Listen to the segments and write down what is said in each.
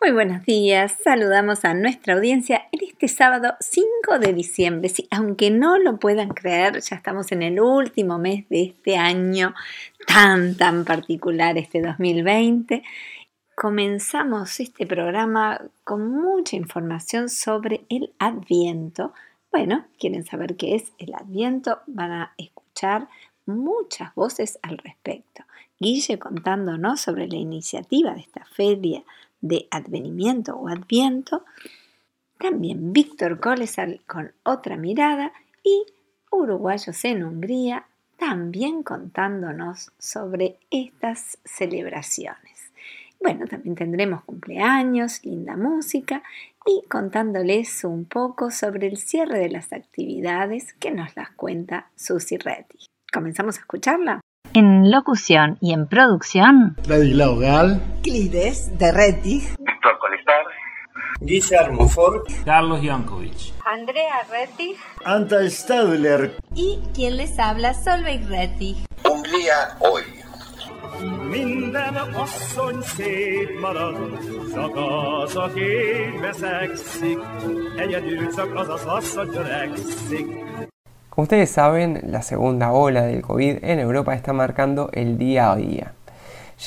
Muy buenos días, saludamos a nuestra audiencia en este sábado 5 de diciembre. Sí, aunque no lo puedan creer, ya estamos en el último mes de este año tan, tan particular, este 2020. Comenzamos este programa con mucha información sobre el Adviento. Bueno, quieren saber qué es el Adviento, van a escuchar muchas voces al respecto. Guille contándonos sobre la iniciativa de esta feria de advenimiento o adviento, también Víctor Colesal con otra mirada y uruguayos en Hungría también contándonos sobre estas celebraciones. Bueno, también tendremos cumpleaños, linda música y contándoles un poco sobre el cierre de las actividades que nos las cuenta Susi Reddy. ¿Comenzamos a escucharla? En locución y en producción, Ladislao Gal, Clides de Retti, Víctor Colestar, Guillermo Ford, Carlos Jankovic. Andrea Retti Anta Stadler, y quien les habla, Solveig Retti. Hungría hoy. Minden asszony szép marad, csak az, aki veszekszik, egyedül csak az az asszony törekszik. Ustedes saben, la segunda ola del COVID en Europa está marcando el día a día.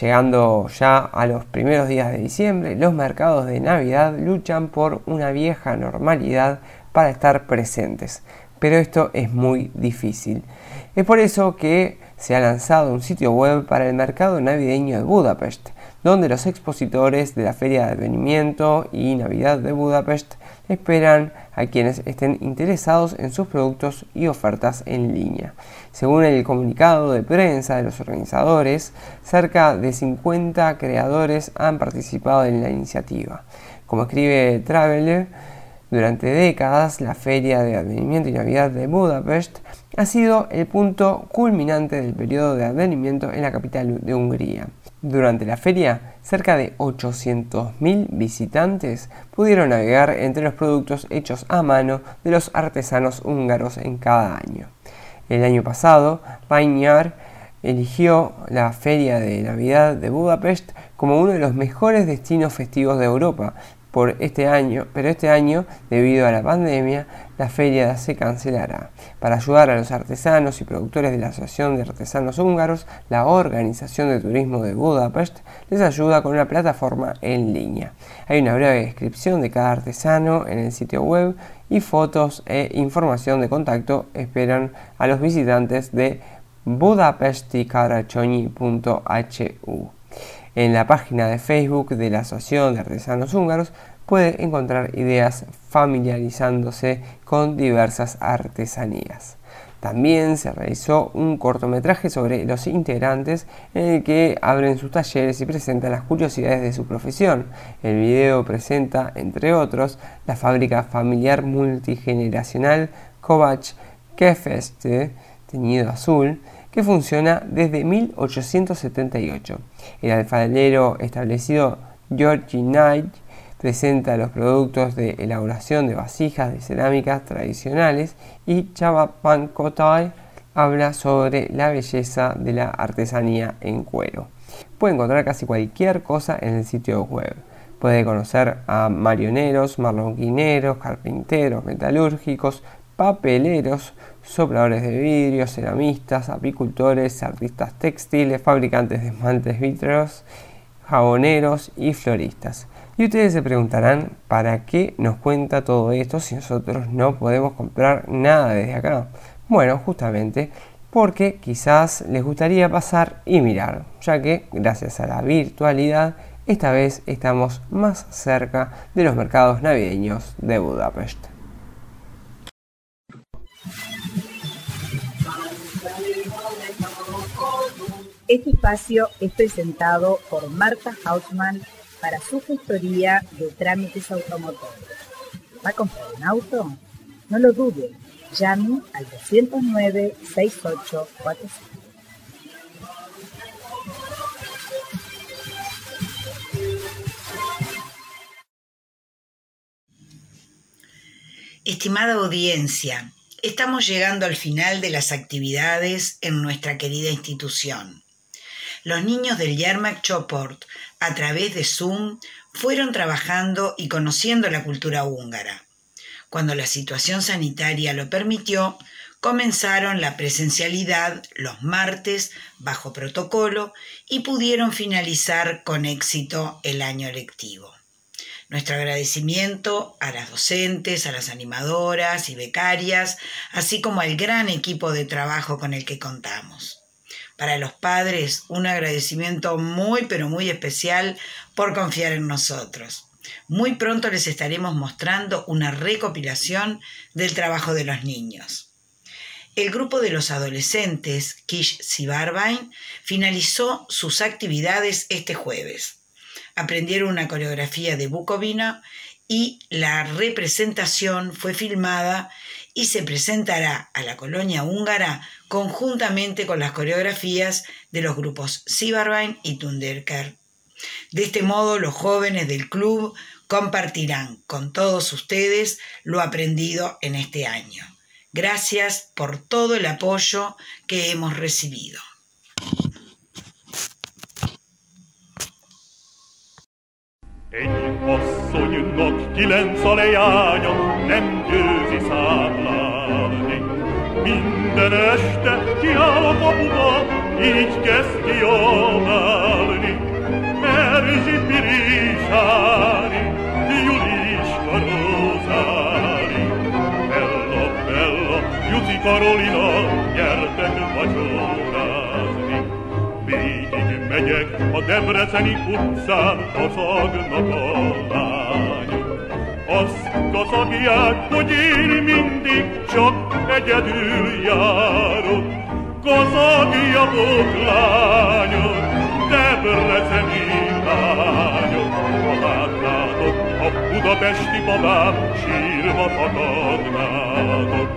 Llegando ya a los primeros días de diciembre, los mercados de Navidad luchan por una vieja normalidad para estar presentes. Pero esto es muy difícil. Es por eso que se ha lanzado un sitio web para el mercado navideño de Budapest, donde los expositores de la Feria de Advenimiento y Navidad de Budapest esperan a quienes estén interesados en sus productos y ofertas en línea. Según el comunicado de prensa de los organizadores, cerca de 50 creadores han participado en la iniciativa. Como escribe Traveler, durante décadas la Feria de Advenimiento y Navidad de Budapest ha sido el punto culminante del periodo de advenimiento en la capital de Hungría. Durante la feria, cerca de 800.000 visitantes pudieron navegar entre los productos hechos a mano de los artesanos húngaros en cada año. El año pasado, Painyar eligió la Feria de Navidad de Budapest como uno de los mejores destinos festivos de Europa, por este año, pero este año, debido a la pandemia, la feria se cancelará. Para ayudar a los artesanos y productores de la Asociación de Artesanos Húngaros, la Organización de Turismo de Budapest les ayuda con una plataforma en línea. Hay una breve descripción de cada artesano en el sitio web y fotos e información de contacto esperan a los visitantes de budapestikarachoni.hu. En la página de Facebook de la Asociación de Artesanos Húngaros puede encontrar ideas familiarizándose con diversas artesanías. También se realizó un cortometraje sobre los integrantes en el que abren sus talleres y presentan las curiosidades de su profesión. El video presenta, entre otros, la fábrica familiar multigeneracional Kovac Kefeste, teñido azul, que funciona desde 1878. El alfarero establecido Georgi Knight presenta los productos de elaboración de vasijas de cerámicas tradicionales y Chava Pankotai habla sobre la belleza de la artesanía en cuero. Puede encontrar casi cualquier cosa en el sitio web. Puede conocer a marioneros, marroquineros, carpinteros, metalúrgicos, papeleros, sopladores de vidrio, ceramistas, apicultores, artistas textiles, fabricantes de esmaltes vitreos, jaboneros y floristas. Y ustedes se preguntarán, ¿para qué nos cuenta todo esto si nosotros no podemos comprar nada desde acá? Bueno, justamente porque quizás les gustaría pasar y mirar, ya que gracias a la virtualidad esta vez estamos más cerca de los mercados navideños de Budapest. Este espacio es presentado por Marta Hausmann para su gestoría de trámites automotores. ¿Va a comprar un auto? No lo dude, llame al 209-6845. Estimada audiencia, estamos llegando al final de las actividades en nuestra querida institución. Los niños del Yermak Choport, a través de Zoom, fueron trabajando y conociendo la cultura húngara. Cuando la situación sanitaria lo permitió, comenzaron la presencialidad los martes bajo protocolo y pudieron finalizar con éxito el año lectivo. Nuestro agradecimiento a las docentes, a las animadoras y becarias, así como al gran equipo de trabajo con el que contamos. Para los padres, un agradecimiento muy pero muy especial por confiar en nosotros. Muy pronto les estaremos mostrando una recopilación del trabajo de los niños. El grupo de los adolescentes, Kish Sibarbain, finalizó sus actividades este jueves aprendieron una coreografía de Bucovina y la representación fue filmada y se presentará a la colonia húngara conjuntamente con las coreografías de los grupos Sibarbain y Tunderker. De este modo, los jóvenes del club compartirán con todos ustedes lo aprendido en este año. Gracias por todo el apoyo que hemos recibido. Egy asszonynak kilenc a leánya nem győzi számlálni. Minden este kiáll a kapuba, így kezd kiabálni. Erzsi Pirissáni, Juliska Rózáni. Bella, Bella, Juci Karolina, gyertek vacsorázni. Végig megyek a Debreceni utcán, kaszagnak a lányok. Azt kaszagják, hogy én mindig csak egyedül járok. Kaszagjatok, lányok, Debreceni lányok. Ha látnátok a budapesti babám, sírva fakadnátok.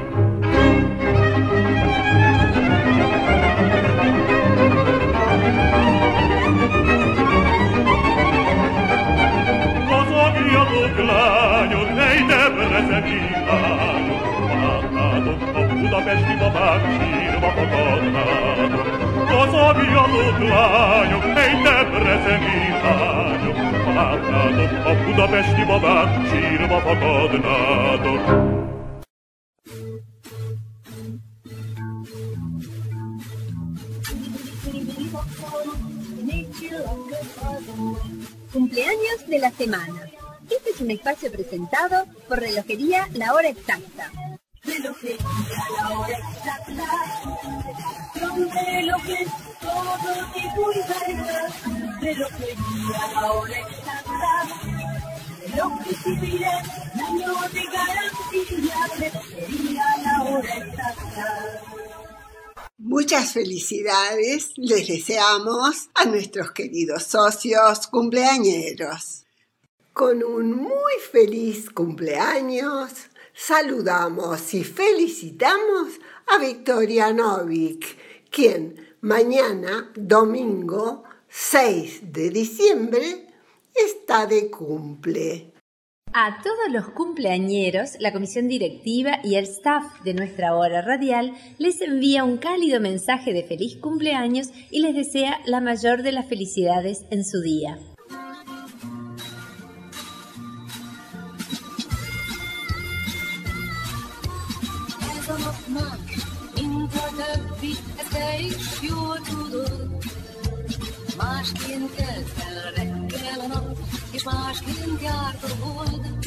Cumpleaños de la semana. Este es un espacio presentado por Relojería La Hora Exacta. Relojería La Hora Exacta. Son relojes, todo tipo y. Relojería La Hora Exacta. Miles, año de garantía. Relojería La Hora Exacta. Muchas felicidades les deseamos a nuestros queridos socios cumpleañeros. Con un muy feliz cumpleaños saludamos y felicitamos a Victoria Novik, quien mañana, domingo 6 de diciembre, está de cumple. A todos los cumpleañeros, la comisión directiva y el staff de nuestra hora radial les envía un cálido mensaje de feliz cumpleaños y les desea la mayor de las felicidades en su día. Másként kezd el reggel a nap, és másként jár a hold.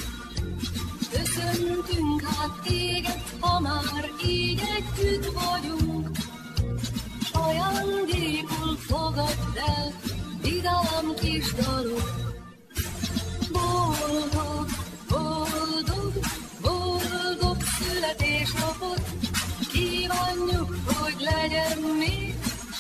Köszöntünk hát téged, ha már így együtt vagyunk. Ajándékul fogadd el, vidám kis dalok. Boldog,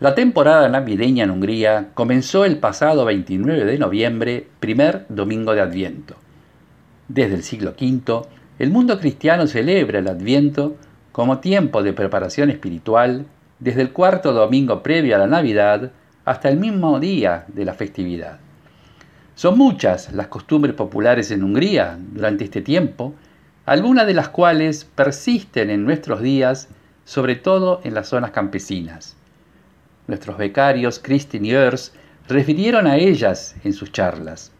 La temporada navideña en Hungría comenzó el pasado 29 de noviembre, primer domingo de Adviento. Desde el siglo V, el mundo cristiano celebra el Adviento como tiempo de preparación espiritual desde el cuarto domingo previo a la Navidad hasta el mismo día de la festividad. Son muchas las costumbres populares en Hungría durante este tiempo, algunas de las cuales persisten en nuestros días, sobre todo en las zonas campesinas. Nuestros becarios Christine y Urs refirieron a ellas en sus charlas.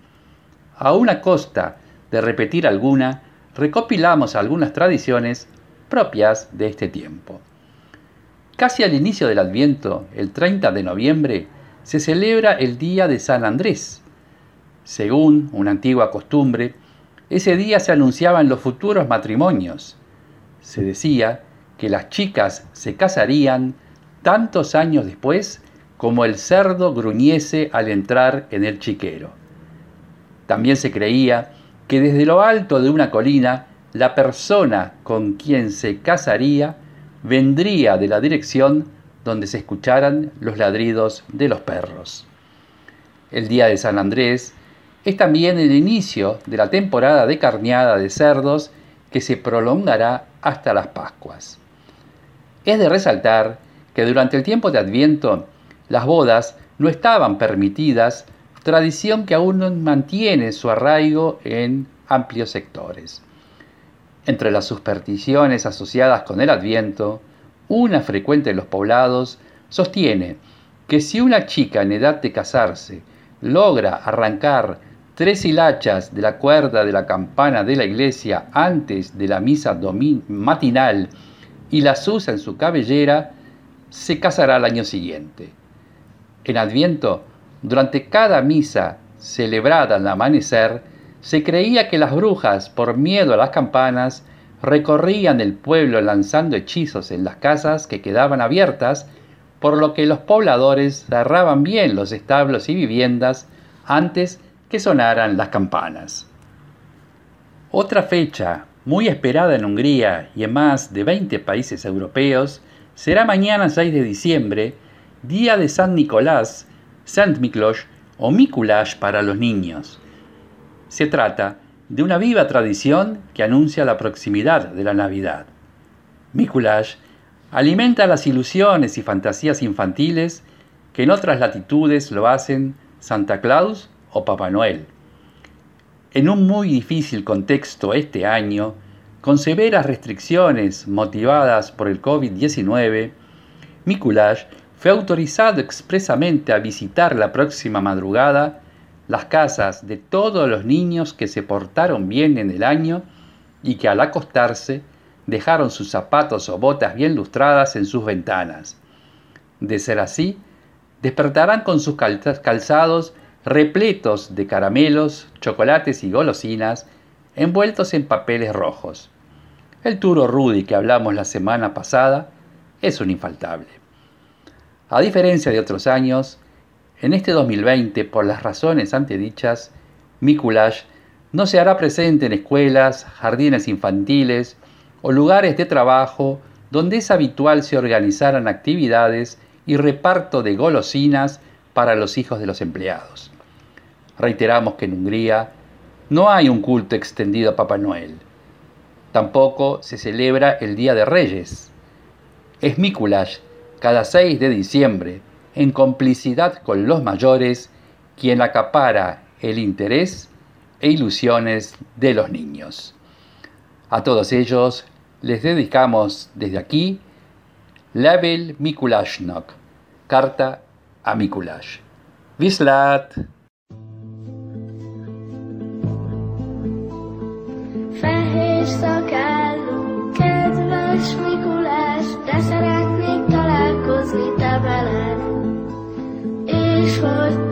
A una costa de repetir alguna, recopilamos algunas tradiciones propias de este tiempo. Casi al inicio del Adviento, el 30 de noviembre, se celebra el Día de San Andrés. Según una antigua costumbre, ese día se anunciaban los futuros matrimonios. Se decía que las chicas se casarían tantos años después como el cerdo gruñese al entrar en el chiquero. También se creía que desde lo alto de una colina la persona con quien se casaría vendría de la dirección donde se escucharan los ladridos de los perros. El día de San Andrés es también el inicio de la temporada de carneada de cerdos que se prolongará hasta las Pascuas. Es de resaltar que durante el tiempo de Adviento las bodas no estaban permitidas, tradición que aún mantiene su arraigo en amplios sectores. Entre las supersticiones asociadas con el Adviento, una frecuente en los poblados sostiene que si una chica en edad de casarse logra arrancar tres hilachas de la cuerda de la campana de la iglesia antes de la misa matinal y las usa en su cabellera, se casará al año siguiente. En Adviento, durante cada misa celebrada al amanecer, se creía que las brujas, por miedo a las campanas, recorrían el pueblo lanzando hechizos en las casas que quedaban abiertas, por lo que los pobladores cerraban bien los establos y viviendas antes que sonaran las campanas. Otra fecha muy esperada en Hungría y en más de 20 países europeos será mañana 6 de diciembre, día de San Nicolás, Sant Miklos o Mikuláš para los niños. Se trata de una viva tradición que anuncia la proximidad de la Navidad. Mikuláš alimenta las ilusiones y fantasías infantiles que en otras latitudes lo hacen Santa Claus o Papá Noel. En un muy difícil contexto este año, con severas restricciones motivadas por el COVID-19, Mikuláš fue autorizado expresamente a visitar la próxima madrugada las casas de todos los niños que se portaron bien en el año y que al acostarse dejaron sus zapatos o botas bien lustradas en sus ventanas. De ser así, despertarán con sus calzados repletos de caramelos, chocolates y golosinas envueltos en papeles rojos. El turo Rudy que hablamos la semana pasada es un infaltable. A diferencia de otros años, en este 2020, por las razones antedichas, Mikuláš no se hará presente en escuelas, jardines infantiles o lugares de trabajo donde es habitual se organizaran actividades y reparto de golosinas para los hijos de los empleados. Reiteramos que en Hungría no hay un culto extendido a Papá Noel. Tampoco se celebra el Día de Reyes. Es Mikuláš cada 6 de diciembre, en complicidad con los mayores, quien acapara el interés e ilusiones de los niños. A todos ellos les dedicamos desde aquí Label Mikulashnok, carta a Mikulash. Vislat! Fehér szakállú, kedves Mikulás, de szeretnék találkozni te. Én hogy,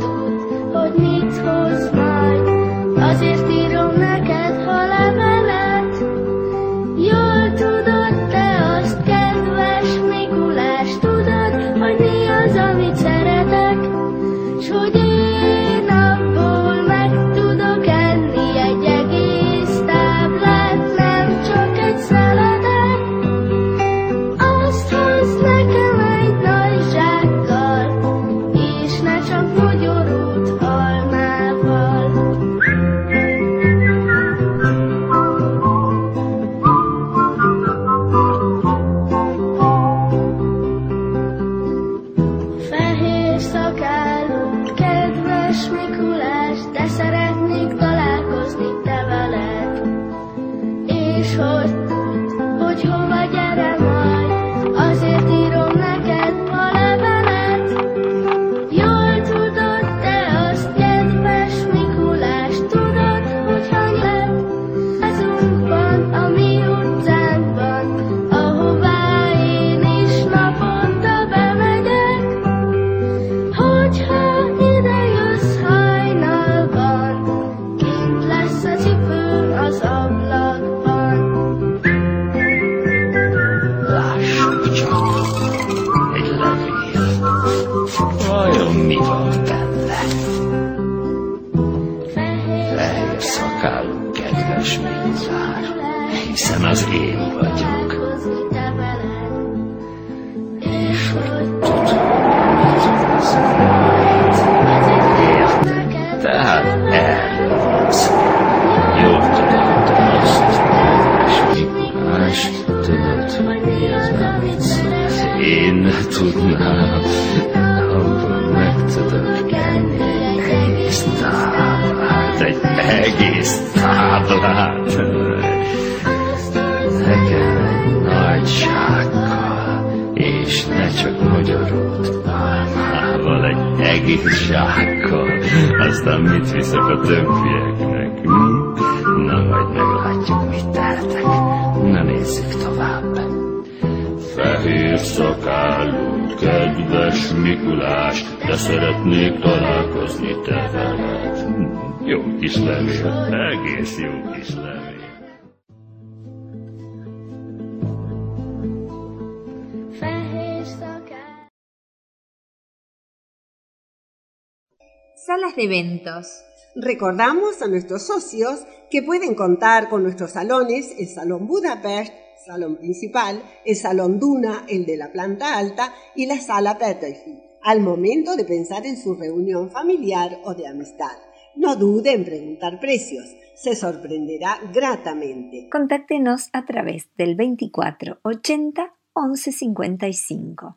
Yo bailaré Bundan eğer olmazsa yoktu dost. Aşk tutmaz, seni tutmaz, kalbimektedir kendi. Estağfurullah, estağfurullah. Egész zsákkal, aztán mit viszek a többieknek, hm? Na majd meglátjuk, mit tehetek. Na nézzük tovább. Fehér szakálú, kedves Mikulás, de szeretnék találkozni te veled. Hm, Jó kis levél, egész jó kis levél. Salas de eventos. Recordamos a nuestros socios que pueden contar con nuestros salones, el Salón Budapest, salón principal, el Salón Duna, el de la planta alta y la Sala Peterfield, al momento de pensar en su reunión familiar o de amistad. No dude en preguntar precios, se sorprenderá gratamente. Contáctenos a través del 24 80 11 55.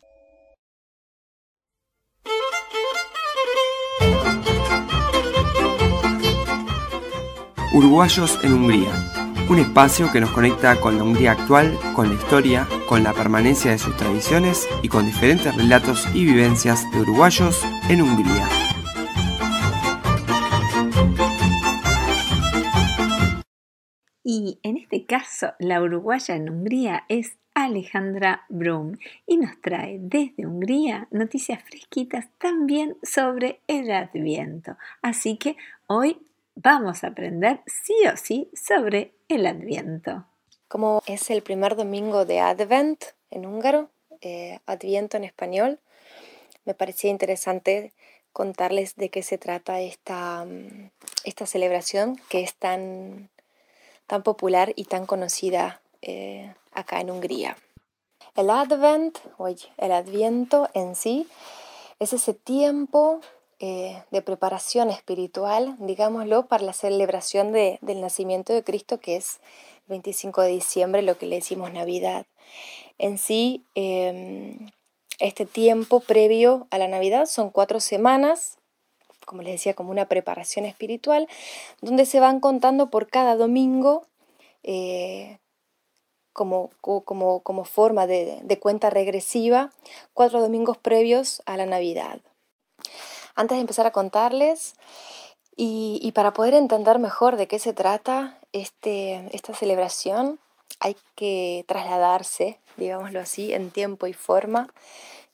Uruguayos en Hungría, un espacio que nos conecta con la Hungría actual, con la historia, con la permanencia de sus tradiciones y con diferentes relatos y vivencias de uruguayos en Hungría. Y en este caso, la uruguaya en Hungría es Alejandra Brum y nos trae desde Hungría noticias fresquitas también sobre el Adviento. Así que hoy vamos a aprender sí o sí sobre el Adviento. Como es el primer domingo de Advent en húngaro, eh, Adviento en español, me parecía interesante contarles de qué se trata esta, mm, esta celebración que es tan, tan popular y tan conocida eh, acá en Hungría. El Advent, o el Adviento en sí, es ese tiempo eh, de preparación espiritual, digámoslo, para la celebración de- del nacimiento de Cristo, que es 25 de diciembre, lo que le decimos Navidad. En sí, eh, este tiempo previo a la Navidad son cuatro semanas, como les decía, como una preparación espiritual, donde se van contando por cada domingo eh, como, co- como, como forma de cuenta regresiva, cuatro domingos previos a la Navidad. Antes de empezar a contarles, y, y para poder entender mejor de qué se trata este, esta celebración, hay que trasladarse, digámoslo así, en tiempo y forma,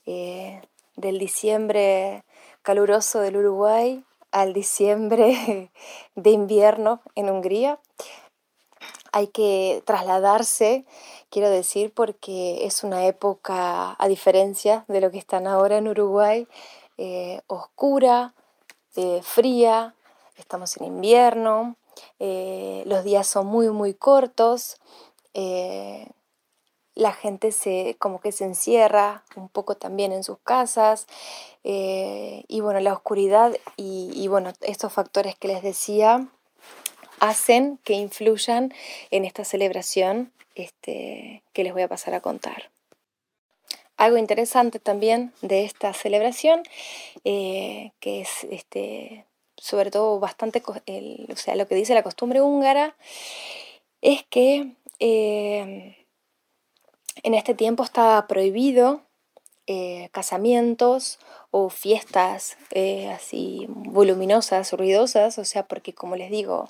eh, del diciembre caluroso del Uruguay al diciembre de invierno en Hungría. Hay que trasladarse, quiero decir, porque es una época, a diferencia de lo que están ahora en Uruguay, eh, oscura, eh, fría, estamos en invierno, eh, los días son muy, muy cortos, la gente se, como que se encierra un poco también en sus casas, y bueno, la oscuridad y, y bueno, estos factores que les decía hacen que influyan en esta celebración este, que les voy a pasar a contar. Algo interesante también de esta celebración, eh, que es este, sobre todo bastante, o sea, lo que dice la costumbre húngara, es que eh, en este tiempo está prohibido eh, casamientos o fiestas eh, así voluminosas, ruidosas, o sea, porque como les digo,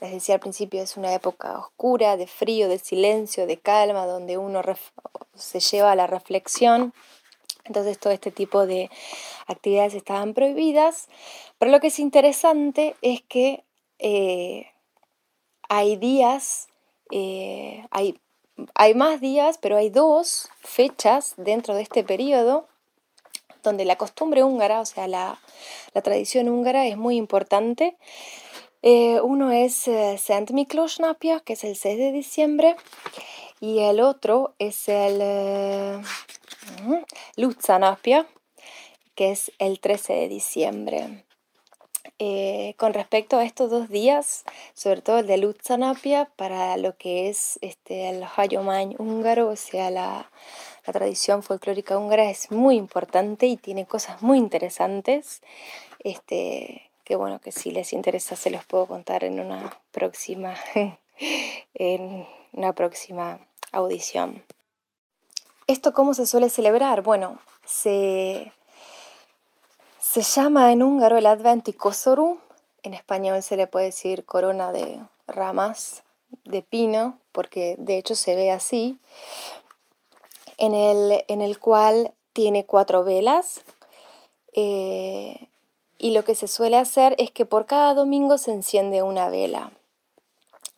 les decía al principio, es una época oscura, de frío, de silencio, de calma, donde uno se lleva a la reflexión. Entonces todo este tipo de actividades estaban prohibidas. Pero lo que es interesante es que eh, hay días, eh, hay, hay más días, pero hay dos fechas dentro de este periodo donde la costumbre húngara, o sea, la, la tradición húngara es muy importante. Eh, uno es eh, Saint Miklos Napia, que es el 6 de diciembre, y el otro es el eh, Lutza Napia, que es el 13 de diciembre. Eh, con respecto a estos dos días, sobre todo el de Lutza Napia, para lo que es este, el Hayomañ húngaro, o sea, la, la tradición folclórica húngara es muy importante y tiene cosas muy interesantes. Este, que bueno, que si les interesa se los puedo contar en una próxima, en una próxima audición. ¿Esto cómo se suele celebrar? Bueno, se, se llama en húngaro el Kosoru, en español se le puede decir corona de ramas de pino, porque de hecho se ve así, en el, en el cual tiene cuatro velas. Eh, y lo que se suele hacer es que por cada domingo se enciende una vela.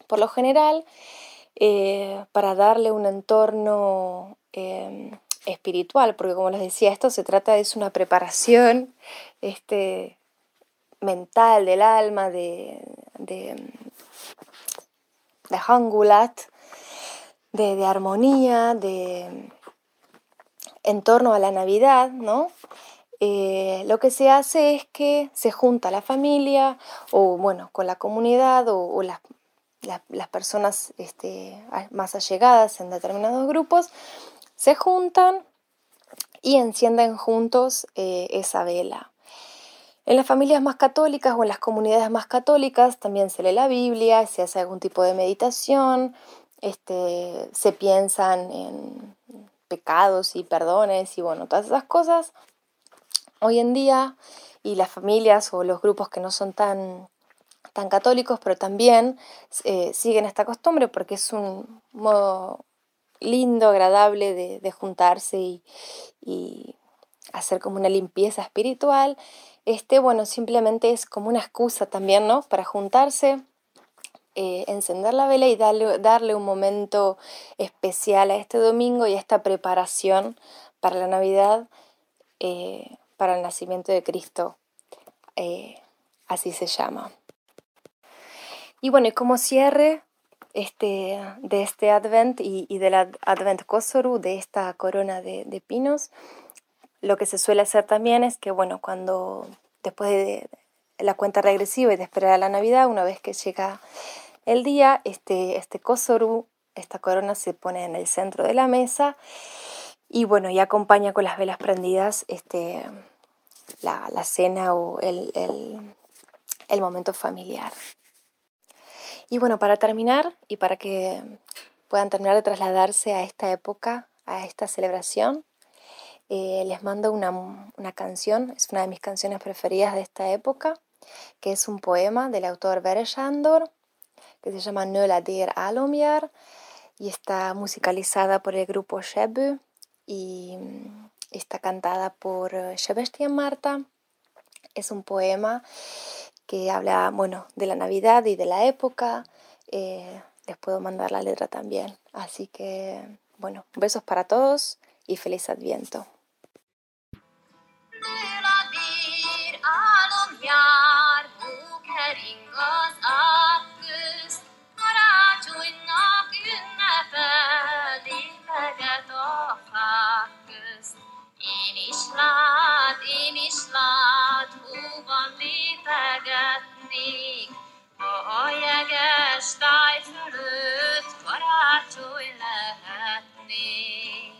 Por lo general, eh, para darle un entorno eh, espiritual, porque como les decía, esto se trata de una preparación este, mental del alma, de, de, de hangulat, de, de armonía, de en torno a la Navidad, ¿no? Eh, lo que se hace es que se junta la familia o bueno, con la comunidad o, o las, la, las personas este, más allegadas en determinados grupos, se juntan y encienden juntos eh, esa vela. En las familias más católicas o en las comunidades más católicas también se lee la Biblia, se hace algún tipo de meditación, este, se piensan en pecados y perdones y bueno, todas esas cosas hoy en día y las familias o los grupos que no son tan, tan católicos, pero también eh, siguen esta costumbre porque es un modo lindo, agradable de, juntarse y, y, hacer como una limpieza espiritual. Este, bueno, simplemente es como una excusa también, ¿no? Para juntarse, eh, encender la vela y darle, darle un momento especial a este domingo y a esta preparación para la Navidad. Eh, para el nacimiento de Cristo, eh, así se llama. Y bueno, y como cierre este, de este Advent y, y del Advent Kosoru, de esta corona de, pinos, lo que se suele hacer también es que, bueno, cuando después de la cuenta regresiva y de esperar a la Navidad, una vez que llega el día, este, este Kosoru, esta corona se pone en el centro de la mesa y bueno, y acompaña con las velas prendidas este, la, la cena o el, el, el momento familiar. Y bueno, para terminar y para que puedan terminar de trasladarse a esta época, a esta celebración, eh, les mando una, una, canción, es una de mis canciones preferidas de esta época, que es un poema del autor Bere Shandor, que se llama Nöla der Alomyar, y está musicalizada por el grupo Shebu y está cantada por Sebastián Marta. Es un poema que habla, bueno, de la Navidad y de la época. Eh, les puedo mandar la letra también. Así que, bueno, besos para todos y feliz Adviento. Is lát, húban lépegetnék, ha a jeges táj fölött karácsony lehetnék.